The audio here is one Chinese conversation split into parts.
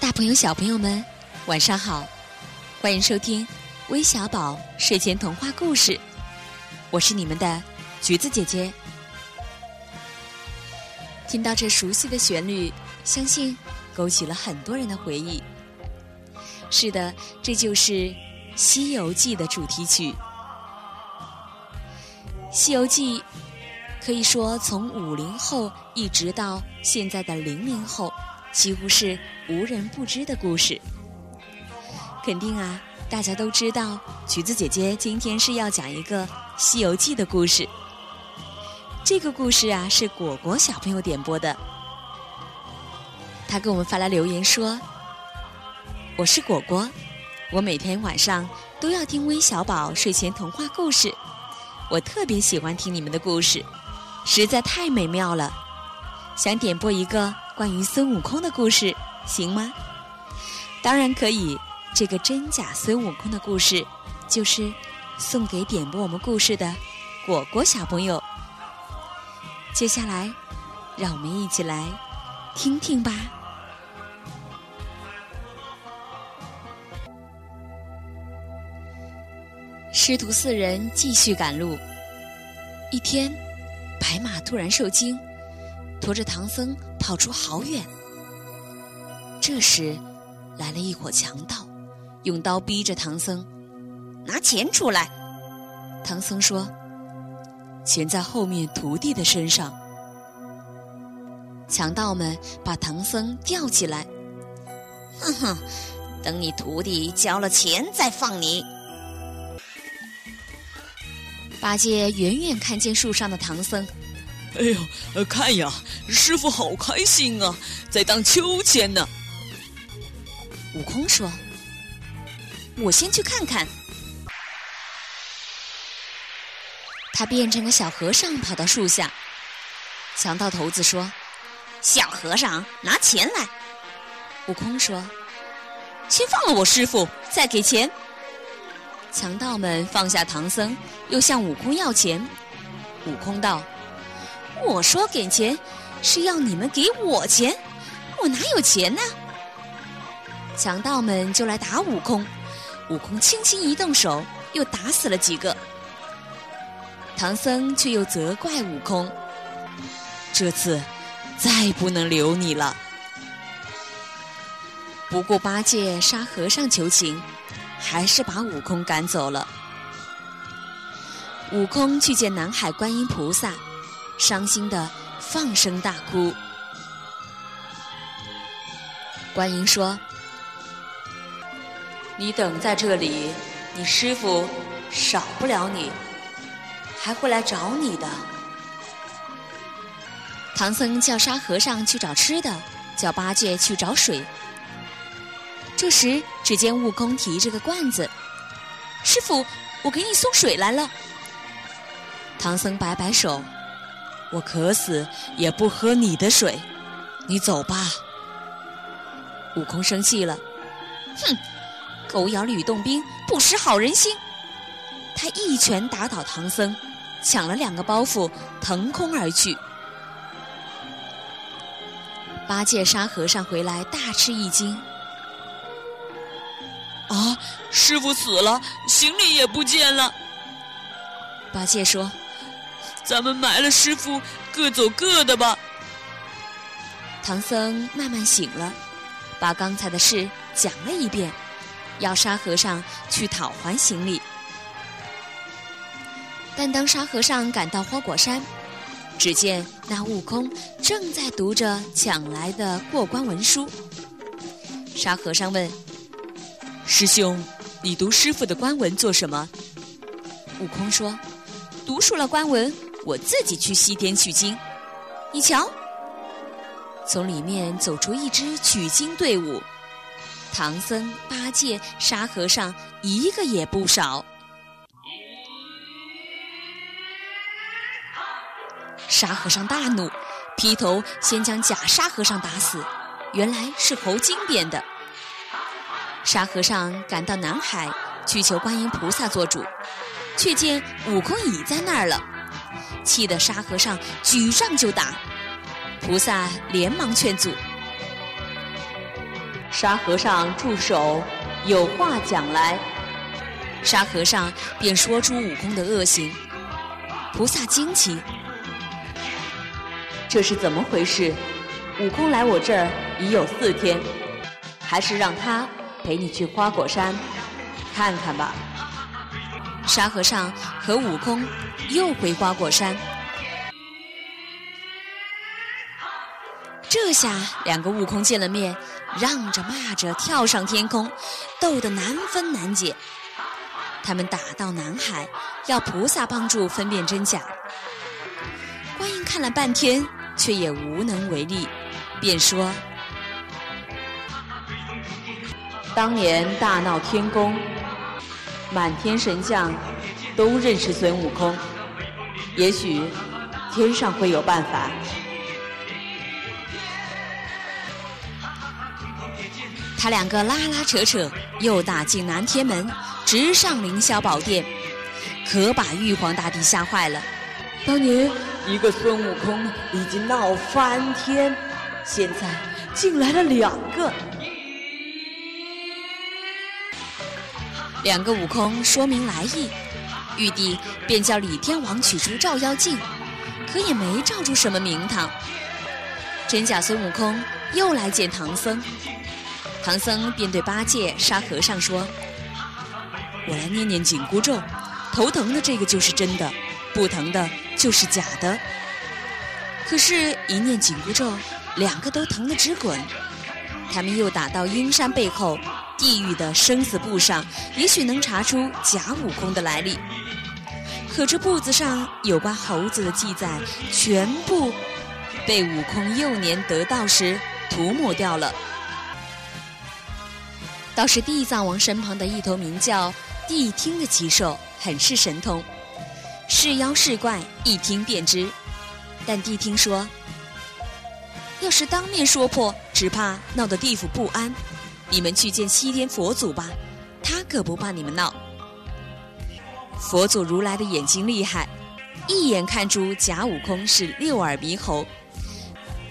大朋友、小朋友们，晚上好！欢迎收听微小宝睡前童话故事，我是你们的橘子姐姐。听到这熟悉的旋律，相信勾起了很多人的回忆。是的，这就是《西游记》的主题曲。《西游记》可以说从五零后一直到现在的零零后。几乎是无人不知的故事，肯定啊，大家都知道。橘子姐姐今天是要讲一个《西游记》的故事。这个故事啊，是果果小朋友点播的。他给我们发来留言说：“我是果果，我每天晚上都要听微小宝睡前童话故事，我特别喜欢听你们的故事，实在太美妙了，想点播一个。”关于孙悟空的故事，行吗？当然可以。这个真假孙悟空的故事，就是送给点播我们故事的果果小朋友。接下来，让我们一起来听听吧。师徒四人继续赶路。一天，白马突然受惊。驮着唐僧跑出好远。这时，来了一伙强盗，用刀逼着唐僧拿钱出来。唐僧说：“钱在后面徒弟的身上。”强盗们把唐僧吊起来，哼哼，等你徒弟交了钱再放你。八戒远远看见树上的唐僧。哎呦，看呀，师傅好开心啊，在荡秋千呢。悟空说：“我先去看看。”他变成个小和尚，跑到树下。强盗头子说：“小和尚，拿钱来。”悟空说：“先放了我师傅，再给钱。”强盗们放下唐僧，又向悟空要钱。悟空道。我说给钱，是要你们给我钱，我哪有钱呢？强盗们就来打悟空，悟空轻轻一动手，又打死了几个。唐僧却又责怪悟空：“这次再不能留你了。”不顾八戒、沙和尚求情，还是把悟空赶走了。悟空去见南海观音菩萨。伤心的放声大哭。观音说：“你等在这里，你师傅少不了你，还会来找你的。”唐僧叫沙和尚去找吃的，叫八戒去找水。这时，只见悟空提着个罐子：“师傅，我给你送水来了。”唐僧摆摆手。我渴死也不喝你的水，你走吧。悟空生气了，哼，狗咬吕洞宾，不识好人心。他一拳打倒唐僧，抢了两个包袱，腾空而去。八戒、沙和尚回来，大吃一惊。啊，师傅死了，行李也不见了。八戒说。咱们埋了师傅，各走各的吧。唐僧慢慢醒了，把刚才的事讲了一遍，要沙和尚去讨还行李。但当沙和尚赶到花果山，只见那悟空正在读着抢来的过关文书。沙和尚问：“师兄，你读师傅的官文做什么？”悟空说：“读熟了官文。”我自己去西天取经，你瞧，从里面走出一支取经队伍，唐僧、八戒、沙和尚一个也不少。沙和尚大怒，劈头先将假沙和尚打死，原来是猴精编的。沙和尚赶到南海去求观音菩萨做主，却见悟空已在那儿了。气得沙和尚举杖就打，菩萨连忙劝阻。沙和尚住手，有话讲来。沙和尚便说出悟空的恶行。菩萨惊奇，这是怎么回事？悟空来我这儿已有四天，还是让他陪你去花果山看看吧。沙和尚和悟空又回花果山，这下两个悟空见了面，让着骂着跳上天空，斗得难分难解。他们打到南海，要菩萨帮助分辨真假。观音看了半天，却也无能为力，便说：“当年大闹天宫。”满天神将都认识孙悟空，也许天上会有办法。他两个拉拉扯扯，又打进南天门，直上凌霄宝殿，可把玉皇大帝吓坏了。当年一个孙悟空已经闹翻天，现在竟来了两个。两个悟空说明来意，玉帝便叫李天王取出照妖镜，可也没照出什么名堂。真假孙悟空又来见唐僧，唐僧便对八戒、沙和尚说：“我来念念紧箍咒，头疼的这个就是真的，不疼的就是假的。”可是，一念紧箍咒，两个都疼得直滚。他们又打到阴山背后。地狱的生死簿上，也许能查出假悟空的来历。可这簿子上有关猴子的记载，全部被悟空幼年得道时涂抹掉了。倒是地藏王身旁的一头名叫谛听的奇兽，很是神通，是妖是怪，一听便知。但谛听说，要是当面说破，只怕闹得地府不安。你们去见西天佛祖吧，他可不怕你们闹。佛祖如来的眼睛厉害，一眼看出假悟空是六耳猕猴，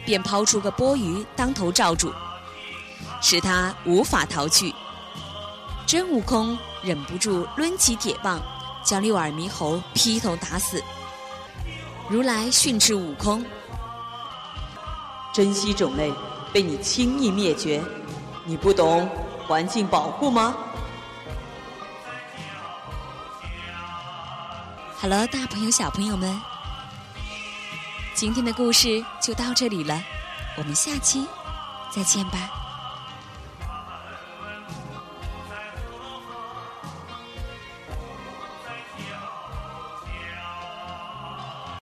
便抛出个钵盂当头罩住，使他无法逃去。真悟空忍不住抡起铁棒，将六耳猕猴劈头打死。如来训斥悟空：珍稀种类被你轻易灭绝。你不懂环境保护吗？好了，大朋友、小朋友们，今天的故事就到这里了，我们下期再见吧。